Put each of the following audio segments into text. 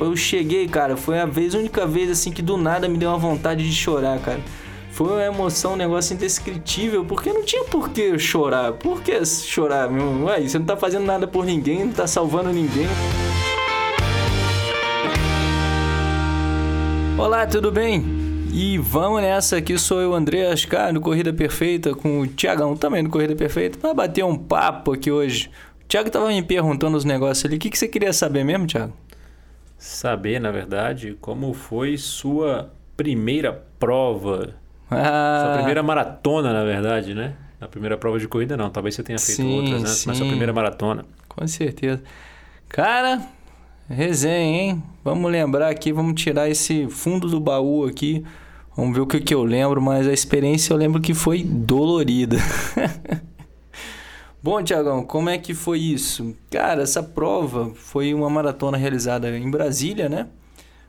Eu cheguei, cara, foi a vez, única vez assim que do nada me deu uma vontade de chorar, cara. Foi uma emoção, um negócio indescritível, porque não tinha por que chorar. Por que chorar, meu? Ué, você não tá fazendo nada por ninguém, não tá salvando ninguém. Olá, tudo bem? E vamos nessa aqui, sou eu, André Ascar, no Corrida Perfeita, com o Tiagão também no Corrida Perfeita, para bater um papo aqui hoje. O Thiago tava me perguntando os negócios ali, o que, que você queria saber mesmo, Thiago? Saber, na verdade, como foi sua primeira prova, ah. sua primeira maratona, na verdade, né? A primeira prova de corrida não, talvez você tenha feito sim, outras, né? Sim. Mas sua primeira maratona. Com certeza. Cara, resenha, hein? Vamos lembrar aqui, vamos tirar esse fundo do baú aqui. Vamos ver o que, que eu lembro, mas a experiência eu lembro que foi dolorida. Bom, Tiagão, como é que foi isso? Cara, essa prova foi uma maratona realizada em Brasília, né?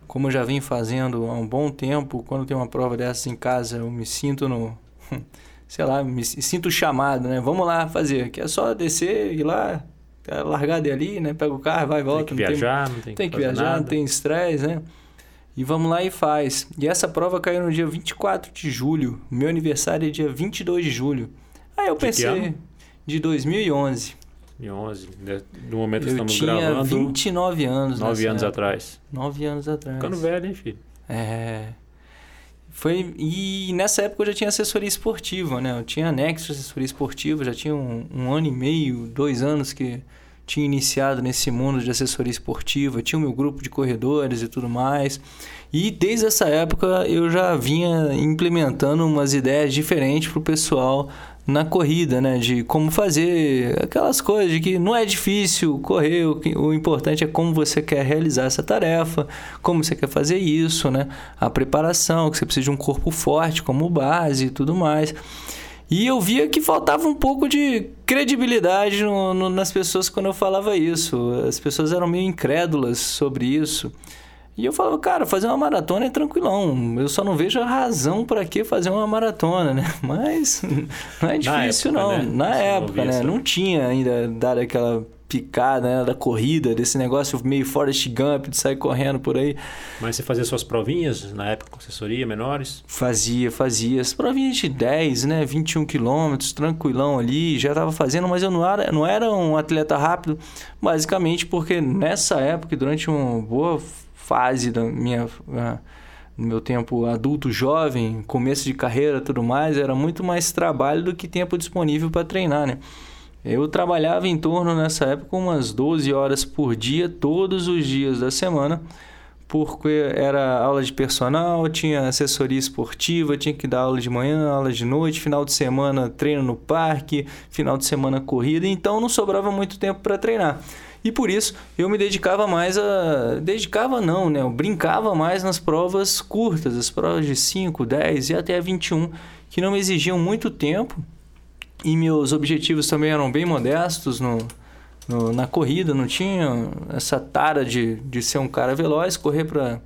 Como eu já vim fazendo há um bom tempo, quando tem uma prova dessas em casa, eu me sinto no. Sei lá, me sinto chamado, né? Vamos lá fazer, que é só descer, ir lá, é largada ali, né? Pega o carro, vai e volta. Tem que não viajar, tem, não tem, tem que, que viajar, nada. não tem estresse, né? E vamos lá e faz. E essa prova caiu no dia 24 de julho. Meu aniversário é dia 22 de julho. Aí eu que pensei, ano? De 2011. 2011, né? no momento que estamos tinha gravando, 29 anos. nove nessa anos época. atrás. Nove anos atrás. Ficando velho, hein, filho? É. Foi, e nessa época eu já tinha assessoria esportiva, né? Eu tinha anexo de assessoria esportiva, já tinha um, um ano e meio, dois anos que tinha iniciado nesse mundo de assessoria esportiva, tinha o meu grupo de corredores e tudo mais. E desde essa época eu já vinha implementando umas ideias diferentes para o pessoal na corrida, né? De como fazer aquelas coisas de que não é difícil correr, o, que- o importante é como você quer realizar essa tarefa, como você quer fazer isso, né? A preparação, que você precisa de um corpo forte como base e tudo mais. E eu via que faltava um pouco de credibilidade no- no- nas pessoas quando eu falava isso. As pessoas eram meio incrédulas sobre isso. E eu falava, cara, fazer uma maratona é tranquilão. Eu só não vejo a razão para que fazer uma maratona, né? Mas não é difícil, época, não. né? Na não época, via né? essa- Não tinha ainda dado aquela picada né, da corrida, desse negócio meio Forrest Gump de sair correndo por aí. Mas você fazia suas provinhas na época com assessoria, menores? Fazia, fazia. As provinhas de 10, né? 21 quilômetros, tranquilão ali, já tava fazendo, mas eu não era, não era um atleta rápido, basicamente porque nessa época, durante uma boa fase da minha. ah, no meu tempo adulto, jovem, começo de carreira tudo mais, era muito mais trabalho do que tempo disponível para treinar, né? Eu trabalhava em torno nessa época umas 12 horas por dia, todos os dias da semana, porque era aula de personal, tinha assessoria esportiva, tinha que dar aula de manhã, aula de noite, final de semana treino no parque, final de semana corrida, então não sobrava muito tempo para treinar. E por isso eu me dedicava mais a. Dedicava não, né? Eu brincava mais nas provas curtas, as provas de 5, 10 e até 21, que não me exigiam muito tempo. E meus objetivos também eram bem modestos no, no- na corrida, não tinha essa tara de, de ser um cara veloz, correr para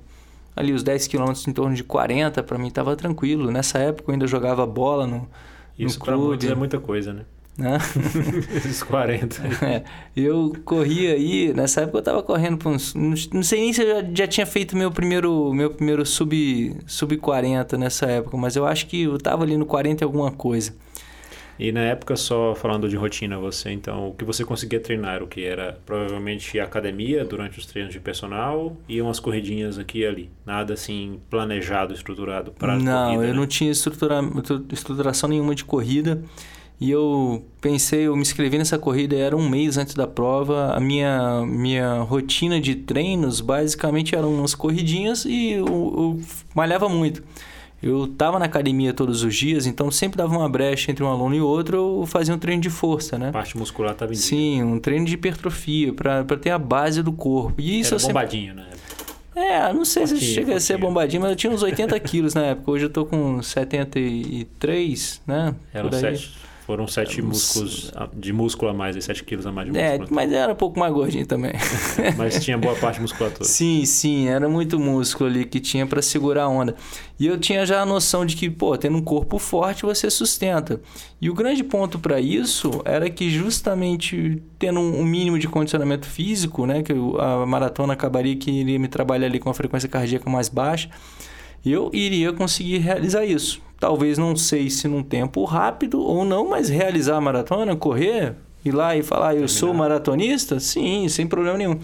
ali os 10 quilômetros em torno de 40, para mim estava tranquilo. Nessa época eu ainda jogava bola no, Isso no pra muitos clube. é muita coisa, né? né? Esses 40. É, eu corria aí, nessa época eu tava correndo por uns. Não não sei nem se eu já, já tinha feito meu primeiro, meu primeiro sub, sub 40 nessa época, mas eu acho que eu tava ali no 40 e alguma coisa. E na época, só falando de rotina, você, então, o que você conseguia treinar? O que era provavelmente academia durante os treinos de personal e umas corridinhas aqui e ali. Nada assim planejado, estruturado para não, corrida, eu né? não tinha estrutura, estruturação nenhuma de corrida. E eu pensei, eu me inscrevi nessa corrida, era um mês antes da prova. A minha, minha rotina de treinos basicamente eram umas corridinhas e eu, eu malhava muito. Eu estava na academia todos os dias, então sempre dava uma brecha entre um aluno e outro, eu fazia um treino de força, né? A parte muscular estava em dia. Sim, um treino de hipertrofia, para ter a base do corpo. E isso Era eu sempre bombadinho, né? é, não sei se Fortinho, chega a ser fortinho. bombadinho, mas eu tinha uns 80 quilos na época. Hoje eu tô com 73, né? Aí. sete. Foram sete músculos de músculo a mais, e sete quilos a mais de é, músculo. É, mas era um pouco mais gordinho também. mas tinha boa parte musculatura. Sim, sim, era muito músculo ali que tinha para segurar a onda. E eu tinha já a noção de que, pô, tendo um corpo forte, você sustenta. E o grande ponto para isso era que justamente tendo um mínimo de condicionamento físico, né, que a maratona acabaria que iria me trabalhar ali com a frequência cardíaca mais baixa, eu iria conseguir realizar isso. Talvez não sei se num tempo rápido ou não, mas realizar a maratona, correr, ir lá e falar, eu sou maratonista? Sim, sem problema nenhum.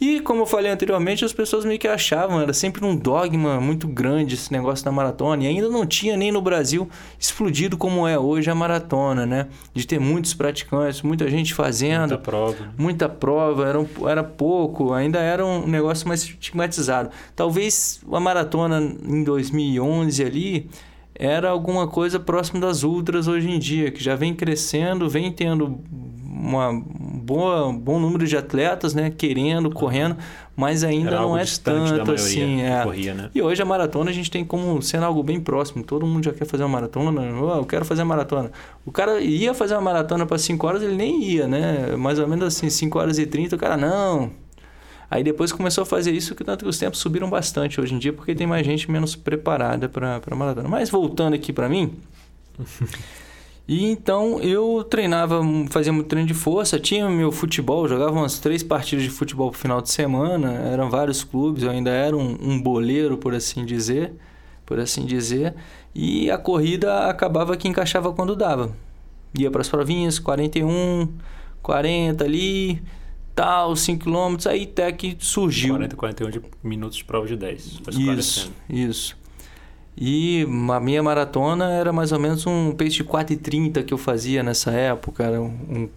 E como eu falei anteriormente, as pessoas meio que achavam, era sempre um dogma muito grande esse negócio da maratona. E ainda não tinha nem no Brasil explodido como é hoje a maratona, né? De ter muitos praticantes, muita gente fazendo. Muita prova. Muita prova, era, um, era pouco, ainda era um negócio mais estigmatizado. Talvez a maratona em 2011 ali era alguma coisa próximo das ultras hoje em dia, que já vem crescendo, vem tendo uma boa, um bom número de atletas, né, querendo, correndo, mas ainda Era não é tanto assim. É. Corria, né? E hoje a maratona a gente tem como sendo algo bem próximo. Todo mundo já quer fazer uma maratona. Oh, eu quero fazer a maratona. O cara ia fazer uma maratona para 5 horas, ele nem ia, né? Mais ou menos assim, 5 horas e 30, o cara, não. Aí depois começou a fazer isso, que tanto que os tempos subiram bastante hoje em dia, porque tem mais gente menos preparada para maratona. Mas voltando aqui para mim. E então eu treinava, fazia muito treino de força, tinha meu futebol, jogava umas três partidas de futebol pro final de semana, eram vários clubes, eu ainda era um, um boleiro, por assim dizer, por assim dizer, e a corrida acabava que encaixava quando dava. Ia para as provinhas, 41, 40 ali, tal, 5 km, aí até que surgiu. 40, 41 de minutos de prova de 10. Isso, isso. E a minha maratona era mais ou menos um pace de 4,30 que eu fazia nessa época. Era, um,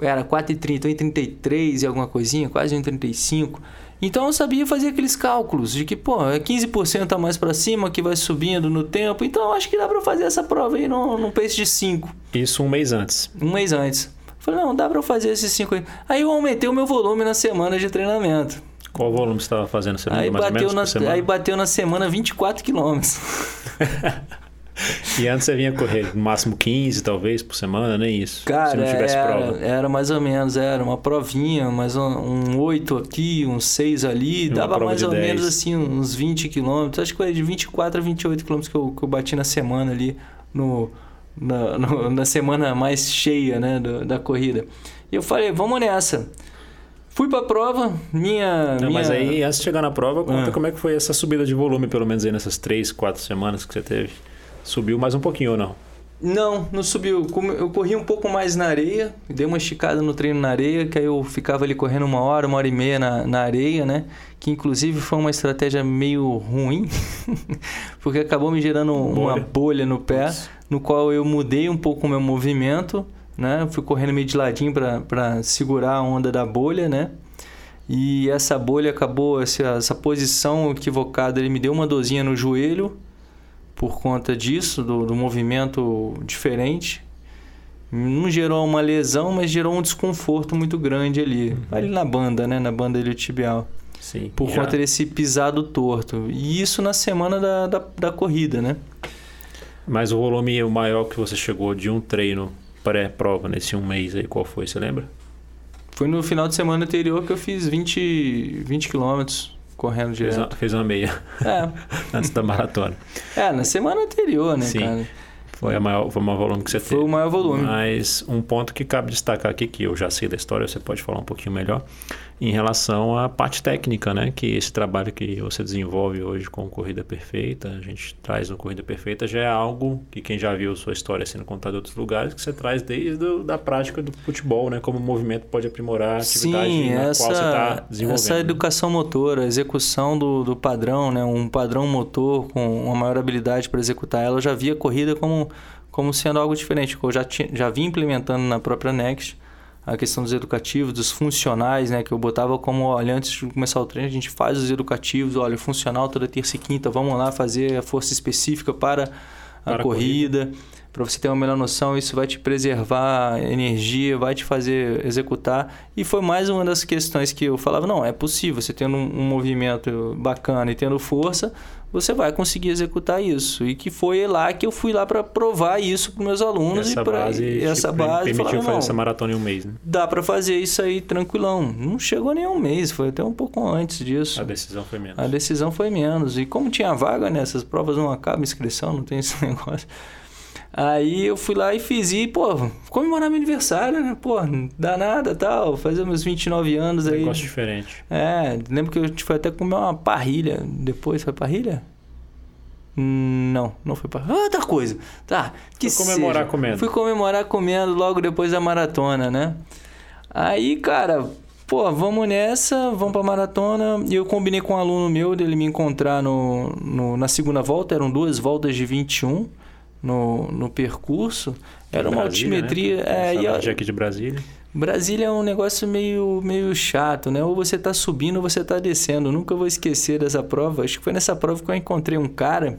era 4,30, 1,33 e alguma coisinha, quase 1,35. Então eu sabia fazer aqueles cálculos de que, pô, é 15% a mais para cima que vai subindo no tempo. Então acho que dá para fazer essa prova aí num, num pace de 5. Isso um mês antes. Um mês antes. Falei, não, dá para fazer esses 5 aí. Aí eu aumentei o meu volume na semana de treinamento. Qual volume você estava fazendo? Você aí, bateu na, semana? aí bateu na semana 24 quilômetros. e antes você vinha correr no máximo 15, talvez, por semana, nem isso. Cara, se não tivesse era, prova. Era mais ou menos, era uma provinha, mais um, um 8 aqui, uns 6 ali. dava mais ou 10. menos assim, uns 20 quilômetros. Acho que foi de 24 a 28 quilômetros que eu, que eu bati na semana ali, no, na, no, na semana mais cheia né, do, da corrida. E eu falei, vamos nessa. Fui pra prova, minha. Não, minha... Mas aí, antes de chegar na prova, conta ah. como é que foi essa subida de volume, pelo menos aí nessas três, quatro semanas que você teve. Subiu mais um pouquinho ou não? Não, não subiu. Eu corri um pouco mais na areia, dei uma esticada no treino na areia, que aí eu ficava ali correndo uma hora, uma hora e meia na, na areia, né? Que inclusive foi uma estratégia meio ruim, porque acabou me gerando bolha. uma bolha no pé, no qual eu mudei um pouco o meu movimento né? fui correndo meio de ladinho para segurar a onda da bolha, né? E essa bolha acabou, essa, essa posição equivocada, ele me deu uma dorzinha no joelho por conta disso, do, do movimento diferente. Não gerou uma lesão, mas gerou um desconforto muito grande ali, uhum. ali na banda, né? Na banda iliotibial. Sim. Por já. conta desse pisado torto. E isso na semana da, da, da corrida, né? Mas o volume maior que você chegou de um treino pré-prova nesse um mês aí, qual foi, você lembra? Foi no final de semana anterior que eu fiz 20, 20 quilômetros correndo direto. Fez uma, fez uma meia. É. Antes da maratona. É, na semana anterior, né, Sim. cara? Foi, a maior, foi o maior volume que você foi teve. Foi o maior volume. Mas um ponto que cabe destacar aqui, que eu já sei da história, você pode falar um pouquinho melhor, em relação à parte técnica, né? Que esse trabalho que você desenvolve hoje com Corrida Perfeita, a gente traz no Corrida Perfeita, já é algo que quem já viu sua história sendo contada em outros lugares, que você traz desde a da prática do futebol, né? Como o movimento pode aprimorar a atividade Sim, na essa, qual você está desenvolvendo. Essa educação motora, a execução do, do padrão, né? Um padrão motor com uma maior habilidade para executar ela, eu já via a corrida como, como sendo algo diferente, que eu já, tinha, já vim implementando na própria Next a questão dos educativos, dos funcionais, né? Que eu botava como, olha, antes de começar o treino, a gente faz os educativos, olha, funcional toda terça e quinta, vamos lá fazer a força específica para a, para corrida. corrida. Para você ter uma melhor noção, isso vai te preservar energia, vai te fazer executar. E foi mais uma das questões que eu falava, não, é possível, você tendo um, um movimento bacana e tendo força, você vai conseguir executar isso. E que foi lá que eu fui lá para provar isso para meus alunos essa e para base, essa tipo, base permitiu falaram, fazer essa maratona em um mês, né? Dá para fazer isso aí tranquilão. Não chegou nem um mês, foi até um pouco antes disso. A decisão foi menos. A decisão foi menos. E como tinha vaga nessas né, provas não acaba inscrição, não tem esse negócio. Aí eu fui lá e fiz e, pô, comemorar meu aniversário, né? Pô, dá nada tal, fazer meus 29 anos aí. Negócio diferente. É, lembro que a gente foi até comer uma parrilha depois, foi parrilha? Não, não foi para outra coisa. Tá, que Fui comemorar seja. comendo. Fui comemorar comendo logo depois da maratona, né? Aí, cara, pô, vamos nessa, vamos pra maratona. E eu combinei com um aluno meu dele me encontrar no, no, na segunda volta, eram duas voltas de 21 no, no percurso. Era uma Brasília, altimetria. Né? É, e a- aqui de Brasília. Brasília é um negócio meio, meio chato, né? Ou você tá subindo ou você tá descendo. Eu nunca vou esquecer dessa prova. Acho que foi nessa prova que eu encontrei um cara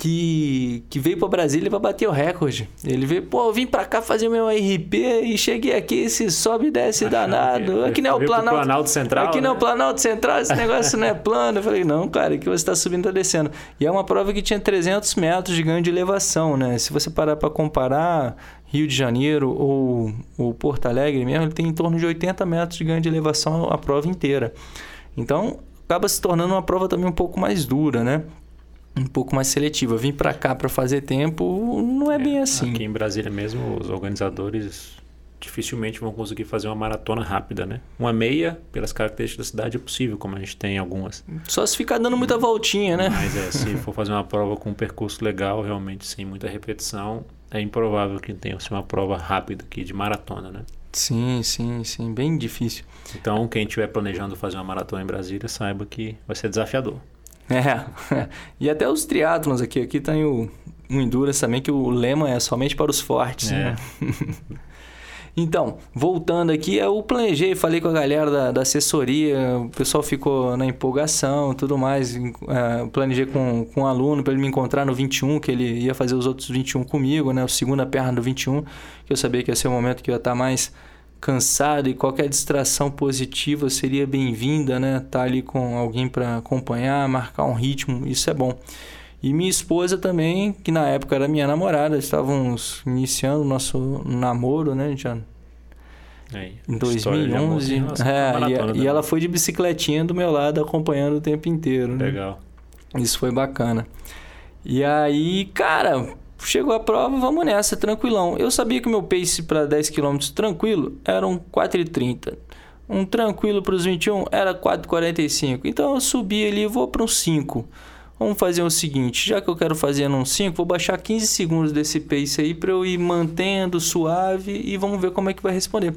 que, que veio para Brasília para bater o recorde. Ele veio, pô, eu vim para cá fazer meu RP e cheguei aqui, se sobe e desce Achando danado. que- Aqui não é o Planalto. Planalto Central, Aqui não é o né? Planalto Central, esse negócio não é plano. Eu falei, não, cara, aqui você está subindo e tá descendo. E é uma prova que tinha 300 metros de ganho de elevação, né? Se você parar para comparar Rio de Janeiro ou, ou Porto Alegre mesmo, ele tem em torno de 80 metros de ganho de elevação a prova inteira. Então, acaba se tornando uma prova também um pouco mais dura, né? Um pouco mais seletiva. Vim para cá para fazer tempo não é, bem assim. Aqui em Brasília mesmo, os organizadores dificilmente vão conseguir fazer uma maratona rápida, né? Uma meia, pelas características da cidade, é possível, como a gente tem algumas. Só se ficar dando muita voltinha, né? Mas é, se for fazer uma prova com um percurso legal, realmente sem muita repetição, é improvável que tenha assim, uma prova rápida aqui de maratona, né? Sim, sim, sim. Bem difícil. Então, quem estiver planejando fazer uma maratona em Brasília, saiba que vai ser desafiador. É. E até os triatlons aqui. Aqui tem o, o Endurance também, que o lema é somente para os fortes. É. Né? Então, voltando aqui, eu planejei, falei com a galera da, da assessoria, o pessoal ficou na empolgação tudo mais. É, planejei com, com um aluno para ele me encontrar no 21, que ele ia fazer os outros 21 comigo, né? O segunda perna do 21, que eu sabia que ia ser o momento que eu ia estar mais cansado e qualquer distração positiva seria bem-vinda, né? Tá ali com alguém para acompanhar, marcar um ritmo, isso é bom. E minha esposa também, que na época era minha namorada, estávamos iniciando o nosso namoro, né? Já Aí, em história de amor 2011. em relação à É, e, e ela foi de bicicletinha do meu lado, acompanhando o tempo inteiro. Né? Legal. Isso foi bacana. E aí, cara, chegou a prova, vamos nessa, tranquilão. Eu sabia que o meu pace para 10 km tranquilo era um 4,30. Um tranquilo para os 21 era 4,45. Então eu subi ali, vou para um 5. Vamos fazer o seguinte, já que eu quero fazer num 5, vou baixar 15 segundos desse pace aí para eu ir mantendo suave e vamos ver como é que vai responder.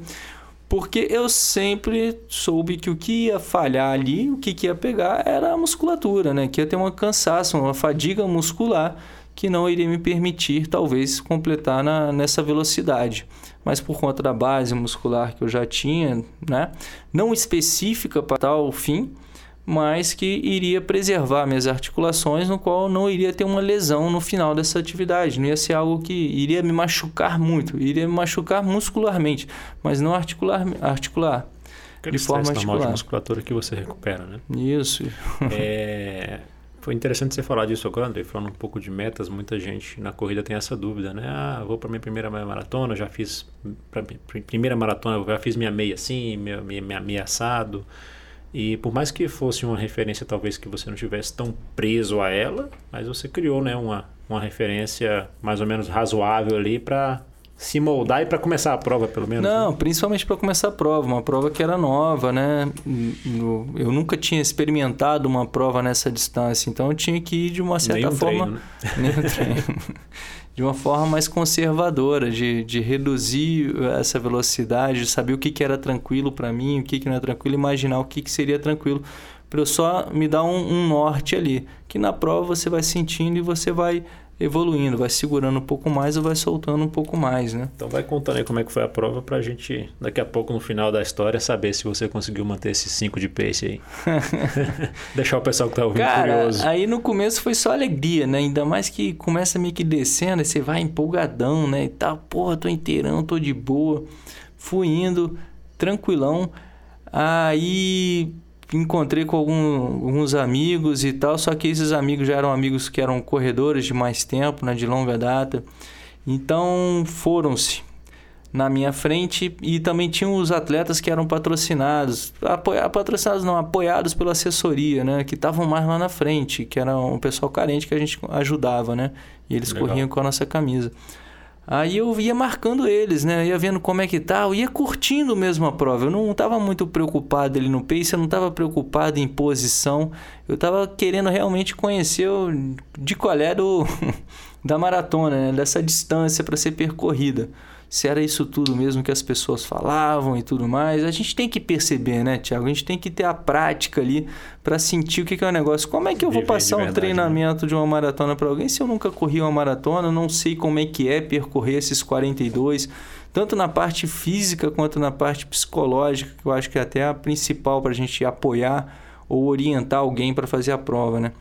Porque eu sempre soube que o que ia falhar ali, o que, que ia pegar era a musculatura, né? Que ia ter uma cansaço, uma fadiga muscular que não iria me permitir, talvez, completar na, nessa velocidade. Mas por conta da base muscular que eu já tinha, né? Não específica para tal fim, mas que iria preservar minhas articulações, no qual não iria ter uma lesão no final dessa atividade. Não ia ser algo que iria me machucar muito, iria me machucar muscularmente, mas não articular, articular Aquele de forma normal de musculatura que você recupera, né? Isso. É, Foi interessante você falar disso agora, André, falando um pouco de metas. Muita gente na corrida tem essa dúvida, né? Ah, vou para minha primeira maratona, já fiz primeira maratona, já fiz minha meia assim, minha, minha, minha meia assado. E por mais que fosse uma referência, talvez que você não tivesse tão preso a ela, mas você criou, né, uma, uma referência mais ou menos razoável ali para se moldar e para começar a prova, pelo menos. Não, né? principalmente para começar a prova, uma prova que era nova, né? Eu nunca tinha experimentado uma prova nessa distância, então eu tinha que ir de uma certa um forma. treino, né? Treino. de uma forma mais conservadora, de, de reduzir essa velocidade, de saber o que, que era tranquilo para mim, o que, que não é tranquilo, imaginar o que, que seria tranquilo, para eu só me dar um, um norte ali, que na prova você vai sentindo e você vai evoluindo, vai segurando um pouco mais ou vai soltando um pouco mais, né? Então vai contando aí como é que foi a prova para a gente, daqui a pouco, no final da história, saber se você conseguiu manter esses 5 de pace aí. Deixar o pessoal que tá ouvindo Cara, curioso. aí no começo foi só alegria, né? Ainda mais que começa meio que descendo, aí você vai empolgadão, né? E tal, porra, tô inteirão, tô de boa. Fui indo, tranquilão. Aí encontrei com algum, alguns amigos e tal, só que esses amigos já eram amigos que eram corredores de mais tempo, né, de longa data. Então foram-se na minha frente e também tinham os atletas que eram patrocinados, apoia, patrocinados não, apoiados pela assessoria, né, que estavam mais lá na frente, que era um pessoal carente que a gente ajudava, né, e eles Legal. corriam com a nossa camisa. Aí eu ia marcando eles, né? Ia vendo como é que tá, eu ia curtindo mesmo a prova. Eu não estava muito preocupado ali no pace, eu não estava preocupado em posição. Eu estava querendo realmente conhecer o, de qual é do, da maratona, né? dessa distância para ser percorrida se era isso tudo mesmo que as pessoas falavam e tudo mais. A gente tem que perceber, né, Tiago? A gente tem que ter a prática ali para sentir o que é o negócio. Como é que eu vou passar verdade, um treinamento né? de uma maratona para alguém se eu nunca corri uma maratona, não sei como é que é percorrer esses 42, tanto na parte física quanto na parte psicológica, que eu acho que é até a principal para a gente apoiar ou orientar alguém para fazer a prova, né?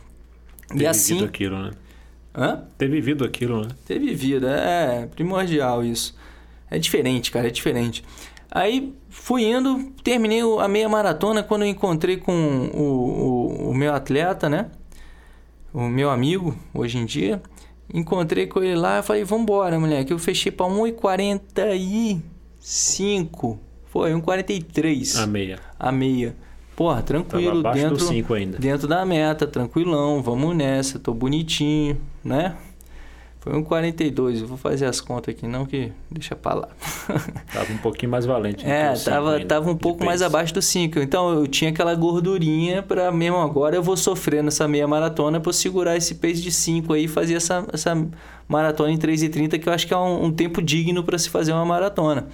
Ter e assim, aquilo, né? Hã? Ter vivido aquilo, né? Ter vivido, é primordial isso. É diferente, cara, é diferente. Aí fui indo, terminei a meia maratona quando eu encontrei com o, o, o meu atleta, né? O meu amigo, hoje em dia. Encontrei com ele lá, e falei, vambora, moleque. Eu fechei pra 1,45. Foi, 1,43. A meia. A meia. Porra, tranquilo, dentro, dentro da meta, tranquilão, vamos nessa, tô bonitinho, né? Foi um 42, eu vou fazer as contas aqui, não que deixa pra lá. Tava um pouquinho mais valente. É, tava, tava um pouco mais abaixo do 5. Então eu tinha aquela gordurinha para mesmo agora eu vou sofrer nessa meia maratona para segurar esse pace de 5 aí e fazer essa, essa maratona em 3,30, que eu acho que é um, um tempo digno para se fazer uma maratona.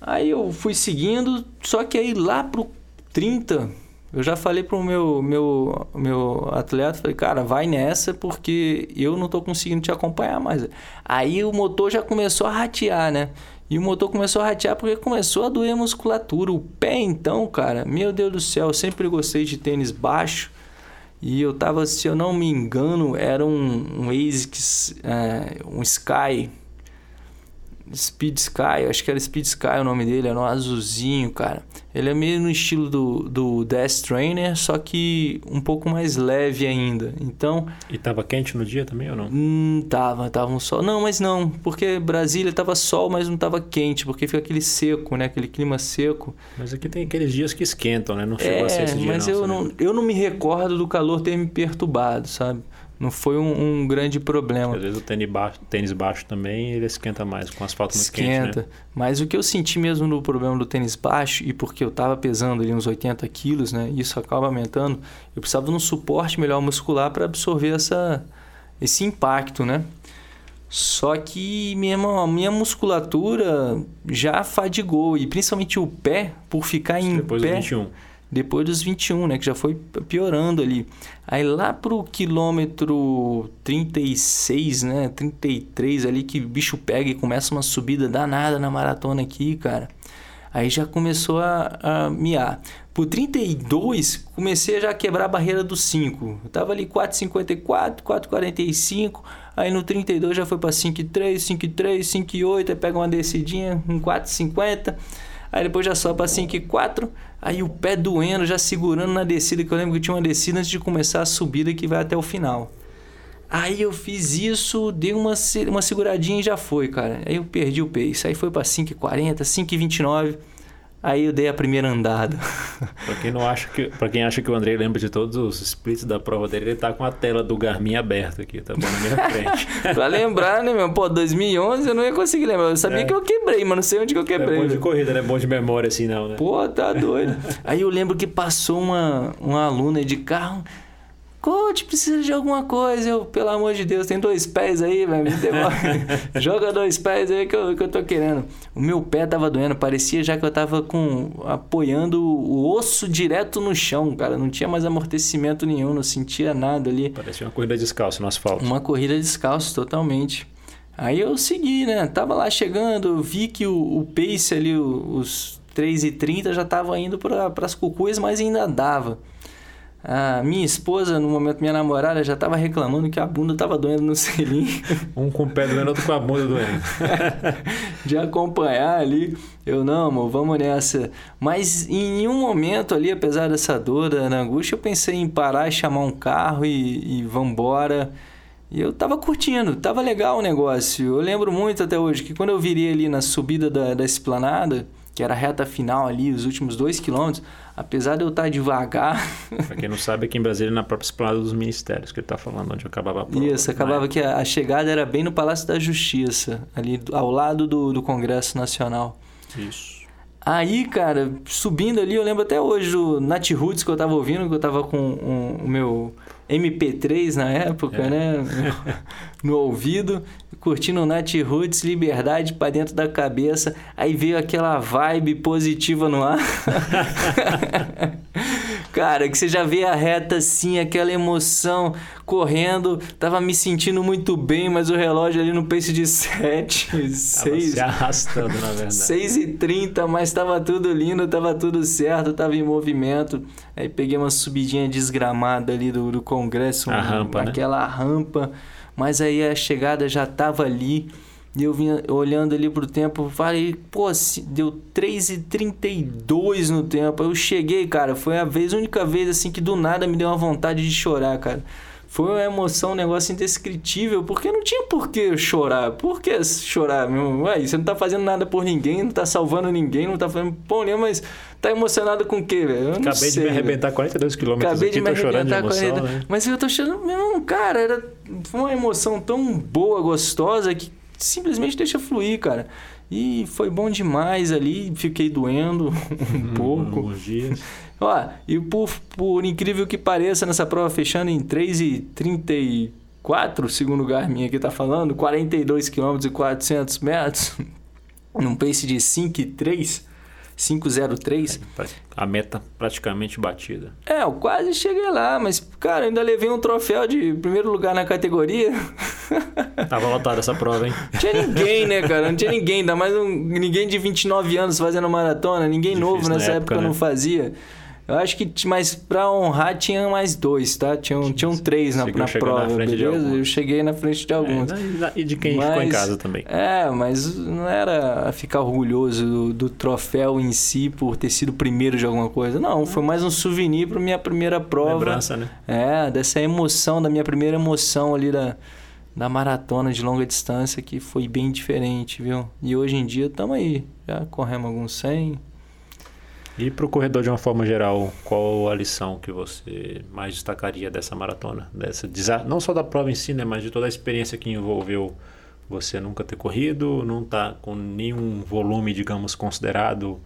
Aí eu fui seguindo, só que aí lá pro 30, eu já falei pro meu, meu, meu atleta, falei, cara, vai nessa porque eu não tô conseguindo te acompanhar mais. Aí o motor já começou a ratear, né? E o motor começou a ratear porque começou a doer a musculatura. O pé, então, cara, meu Deus do céu, eu sempre gostei de tênis baixo. E eu tava, se eu não me engano, era um, um ASICS, é, um Sky Speed Sky, acho que era Speed Sky o nome dele, era um azulzinho, cara. Ele é meio no estilo do, do Death Trainer, só que um pouco mais leve ainda. Então. E tava quente no dia também ou não? Hum, tava, tava um sol. Não, mas não, porque Brasília tava sol, mas não tava quente, porque fica aquele seco, né? Aquele clima seco. Mas aqui tem aqueles dias que esquentam, né? Não chegou é, a ser esse dia. Mas não, eu, não, eu não me recordo do calor ter me perturbado, sabe? Não foi um, um grande problema. Às vezes o tênis baixo, tênis baixo também ele esquenta mais, com asfalto muito esquenta. quente, né? Mas o que eu senti mesmo no problema do tênis baixo, e porque eu estava pesando ali uns 80 quilos, né? Isso acaba aumentando. Eu precisava de um suporte melhor muscular para absorver essa, esse impacto, né? Só que minha, minha musculatura já fadigou, e principalmente o pé, por ficar em Depois pé... Do 21 depois dos 21, né? Que já foi piorando ali. Aí lá pro quilômetro 36, né? 33 ali que o bicho pega e começa uma subida danada na maratona aqui, cara. Aí já começou a, a miar. Por 32, comecei a já quebrar a barreira dos 5. Eu tava ali 4,54, 4,45. Aí no 32 já foi para 5,3, 5,3, 5,8. Aí pega uma descidinha, um 4,50. Aí depois já sobe para 5,4. Aí o pé doendo, já segurando na descida, que eu lembro que tinha uma descida antes de começar a subida que vai até o final. Aí eu fiz isso, dei uma, uma seguradinha e já foi, cara. Aí eu perdi o pace. Aí foi para 5,40, 5,29. Aí eu dei a primeira andada. Para quem não acha que, para quem acha que o Andrei lembra de todos os splits da prova dele, ele tá com a tela do Garmin aberta aqui, tá bom na minha frente. pra lembrar, né, meu? Pô, 2011 eu não ia conseguir lembrar. Eu sabia é. que eu quebrei, mas não sei onde que eu quebrei. É bom de corrida, né? Bom de memória assim não, né? Pô, tá doido. Aí eu lembro que passou uma uma aluna de carro coach, precisa de alguma coisa. Eu, pelo amor de Deus, tem dois pés aí, velho. Joga dois pés aí que eu, que eu tô querendo. O meu pé tava doendo, parecia já que eu tava com apoiando o osso direto no chão, cara. Não tinha mais amortecimento nenhum, não sentia nada ali. Parecia uma corrida descalço no asfalto. Uma corrida descalço, totalmente. Aí eu segui, né? Tava lá chegando, vi que o, o pace ali, os 3,30 já tava indo para as cucuias, mas ainda dava. A minha esposa, no momento minha namorada, já estava reclamando que a bunda estava doendo no selim. Um com o pé doendo, outro com a bunda doendo. de acompanhar ali. Eu, não, amor, vamos nessa. Mas em nenhum momento ali, apesar dessa dor, da angústia, eu pensei em parar e chamar um carro e, e vambora. E eu tava curtindo, tava legal o negócio. Eu lembro muito até hoje que quando eu virei ali na subida da, da esplanada, que era a reta final ali, os últimos dois quilômetros, apesar de eu estar devagar. Para quem não sabe, aqui em Brasília, na própria esplanada dos ministérios, que ele está falando, onde acabava a prova. Isso, acabava né? que a, a, chegada era bem no Palácio da Justiça, ali ao lado do, do Congresso Nacional. Isso. Aí, cara, subindo ali, eu lembro até hoje do Nat Roots que eu tava ouvindo, que eu tava com um, o meu MP3 na época, é. né? No, ouvido, curtindo o Nat Roots, liberdade para dentro da cabeça. Aí veio aquela vibe positiva no ar. Cara, que você já vê a reta assim, aquela emoção correndo. Tava me sentindo muito bem, mas o relógio ali no pace de 7, 6. se arrastando, na verdade. 6 e 30, mas tava tudo lindo, tava tudo certo, tava em movimento. Aí peguei uma subidinha desgramada ali do, do Congresso. A um, rampa, né? Aquela né? rampa. Mas aí a chegada já tava ali. E eu vinha olhando ali pro tempo, falei, pô, deu 3h32 no tempo. Eu cheguei, cara, foi a vez, a única vez assim que do nada me deu uma vontade de chorar, cara. Foi uma emoção, um negócio indescritível, porque não tinha por que chorar. Por que chorar, meu? Ué, você não tá fazendo nada por ninguém, não tá salvando ninguém, não tá fazendo pô nenhum, mas tá emocionado com o quê, velho? Acabei sei, de me arrebentar 42 quilômetros Acabei aqui, de me tô chorando de emoção, 40... né? Mas eu tô chorando, meu, cara, era foi uma emoção tão boa, gostosa, que simplesmente deixa fluir, cara. E foi bom demais ali, fiquei doendo um uhum, pouco. Ó, e por, por incrível que pareça, nessa prova fechando em 3,34, segundo o Garmin aqui tá falando, 42 km e 400 metros, num pace de 5,3 503. A meta praticamente batida. É, eu quase cheguei lá, mas, cara, ainda levei um troféu de primeiro lugar na categoria. Tava lotada essa prova, hein? Não tinha ninguém, né, cara? Não tinha ninguém, ainda mais um, ninguém de 29 anos fazendo maratona, ninguém Difícil novo nessa época, época né? não fazia. Eu acho que, mas pra honrar tinha mais dois, tá? Tinham, tinham três na, na prova, na beleza? Eu cheguei na frente de alguns. É, e de quem mas, ficou em casa também. É, mas não era ficar orgulhoso do, do, troféu em si por ter sido primeiro de alguma coisa. Não, foi mais um souvenir pra minha primeira prova. Lembrança, né? É, dessa emoção, da minha primeira emoção ali da, da maratona de longa distância, que foi bem diferente, viu? E hoje em dia estamos aí. Já corremos alguns 100, e para o corredor de uma forma geral, qual a lição que você mais destacaria dessa maratona? Dessa, não só da prova em si, né, mas de toda a experiência que envolveu você nunca ter corrido, não estar tá com nenhum volume, digamos, considerado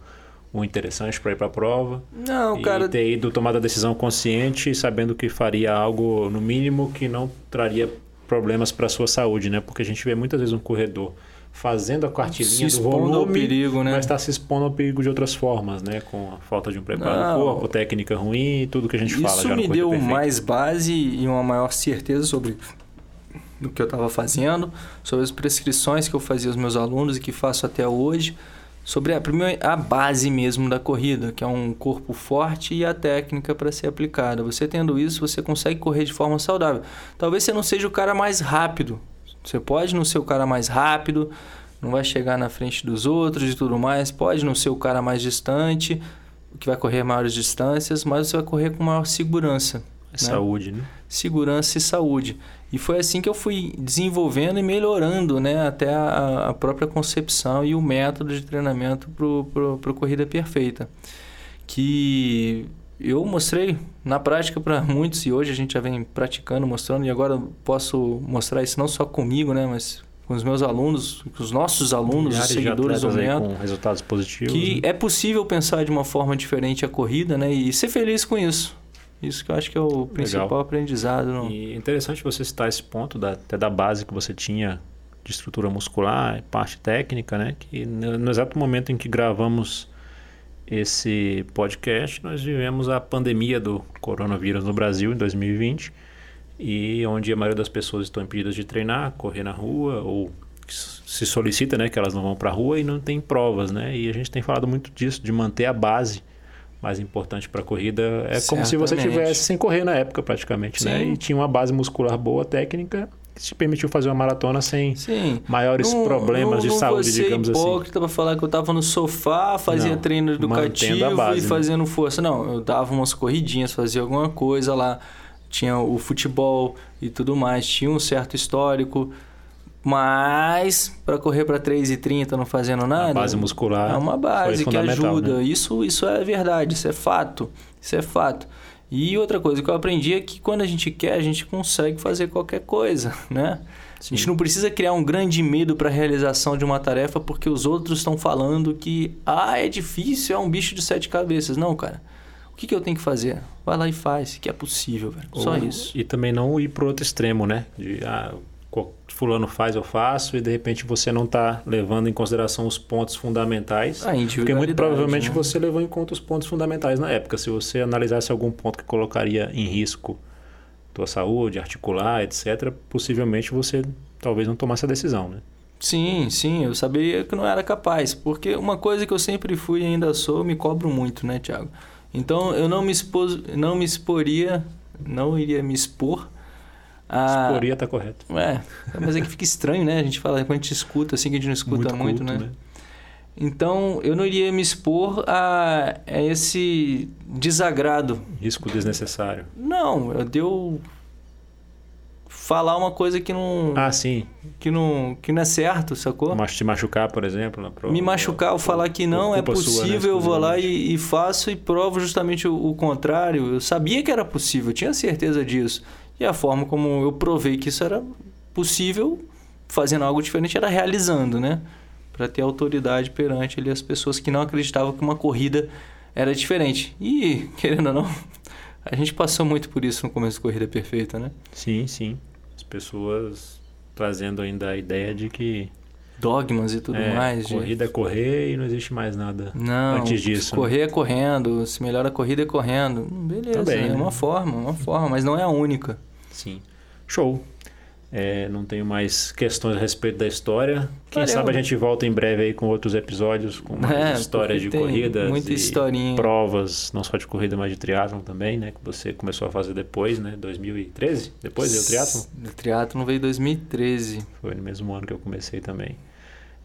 o interessante para ir para a prova. Não, e cara. ter ido tomar a decisão consciente, sabendo que faria algo, no mínimo, que não traria problemas para a sua saúde, né? Porque a gente vê muitas vezes um corredor fazendo a cartilinha do volume, ao perigo, né? mas está se expondo ao perigo de outras formas, né? Com a falta de um preparo do corpo, técnica ruim, tudo que a gente isso fala. Isso me deu perfeito. mais base e uma maior certeza sobre o que eu estava fazendo, sobre as prescrições que eu fazia aos meus alunos e que faço até hoje, sobre a, primeira, a base mesmo da corrida, que é um corpo forte e a técnica para ser aplicada. Você tendo isso, você consegue correr de forma saudável. Talvez você não seja o cara mais rápido, você pode não ser o cara mais rápido, não vai chegar na frente dos outros e tudo mais, pode não ser o cara mais distante, que vai correr maiores distâncias, mas você vai correr com maior segurança. Né? Saúde, né? Segurança e saúde. E foi assim que eu fui desenvolvendo e melhorando né, até a, a própria concepção e o método de treinamento para a corrida perfeita. Que eu mostrei na prática para muitos e hoje a gente já vem praticando, mostrando e agora posso mostrar isso não só comigo, né, mas com os meus alunos, com os nossos alunos, os seguidores do método, com resultados positivos. Que né? é possível pensar de uma forma diferente a corrida, né, e ser feliz com isso. Isso que eu acho que é o principal Legal. aprendizado. No... E é interessante você citar esse ponto da, até da base que você tinha de estrutura muscular, parte técnica, né? Que no, no exato momento em que gravamos esse podcast, nós vivemos a pandemia do coronavírus no Brasil em 2020 e onde a maioria das pessoas estão impedidas de treinar, correr na rua ou se solicita, né, que elas não vão para a rua e não tem provas, né? E a gente tem falado muito disso, de manter a base mais importante para a corrida. É Certamente. como se você tivesse sem correr na época praticamente, né? Sim. né? E tinha uma base muscular boa, técnica, que te permitiu fazer uma maratona sem Sim. maiores não, problemas não, de saúde, digamos assim. Não hipócrita para falar que eu estava no sofá, fazia não, treino educativo base, e né? fazendo força. Não, eu dava umas corridinhas, fazia alguma coisa lá. Tinha o futebol e tudo mais, tinha um certo histórico mas para correr para 3,30 não fazendo nada. A base muscular. É uma base que ajuda. Né? Isso, isso é verdade, isso é fato. Isso é fato. E outra coisa que eu aprendi é que quando a gente quer, a gente consegue fazer qualquer coisa, né? Sim. A gente não precisa criar um grande medo para a realização de uma tarefa porque os outros estão falando que ah, é difícil, é um bicho de sete cabeças. Não, cara. O que, que eu tenho que fazer? Vai lá e faz, que é possível, velho. Só isso. E também não ir pro outro extremo, né? De, ah, fulano faz, eu faço, e de repente você não está levando em consideração os pontos fundamentais. A porque muito provavelmente né? você levou em conta os pontos fundamentais na época. Se você analisasse algum ponto que colocaria em risco tua saúde, articular, etc., possivelmente você talvez não tomasse a decisão, né? Sim, sim, eu sabia que não era capaz, porque uma coisa que eu sempre fui e ainda sou, me cobro muito, né, Tiago? Então eu não me expus, não me exporia, não iria me expor ah, Exporia tá correto. É, mas é que fica estranho, né? A gente fala, quando a gente escuta, assim que a gente não escuta muito, muito né? né? Então, eu não iria me expor a, a, esse desagrado. Risco desnecessário. Não, eu deu falar uma coisa que não. Ah, sim. Que não, que não é certo, sacou? Mas te machucar, por exemplo. Prova, me machucar, ou falar que não é possível, sua, né, eu vou lá e, e, faço e provo justamente o, o contrário. Eu sabia que era possível, eu tinha certeza disso. E a forma como eu provei que isso era possível, fazendo algo diferente, era realizando, né? Para ter autoridade perante ali, as pessoas que não acreditavam que uma corrida era diferente. E, querendo ou não, a gente passou muito por isso no começo da Corrida Perfeita, né? Sim, sim. As pessoas trazendo ainda a ideia de que dogmas e tudo é, mais. Corrida de... é correr e não existe mais nada não, antes disso. Correr né? é correndo, se melhora a corrida é correndo. Beleza, Também, é né? uma forma, uma forma, mas não é a única. Sim. Show. É, não tenho mais questões a respeito da história. Quem Valeu. sabe a gente volta em breve aí com outros episódios, com é, histórias de corridas. Muita historinha. Provas, não só de corrida, mas de triatlon também, né? Que você começou a fazer depois, né? 2013? Depois deu triatlon? O triatlon veio em 2013. Foi no mesmo ano que eu comecei também.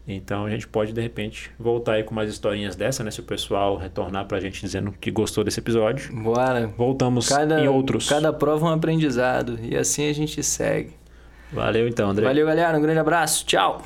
Então a gente pode de repente voltar aí com mais historinhas dessa, né? Se o pessoal retornar pra gente dizendo que gostou desse episódio. Bora. Voltamos cada, em outros. Cada prova é um aprendizado e assim a gente segue. Valeu então, André. Valeu, galera. Um grande abraço. Tchau.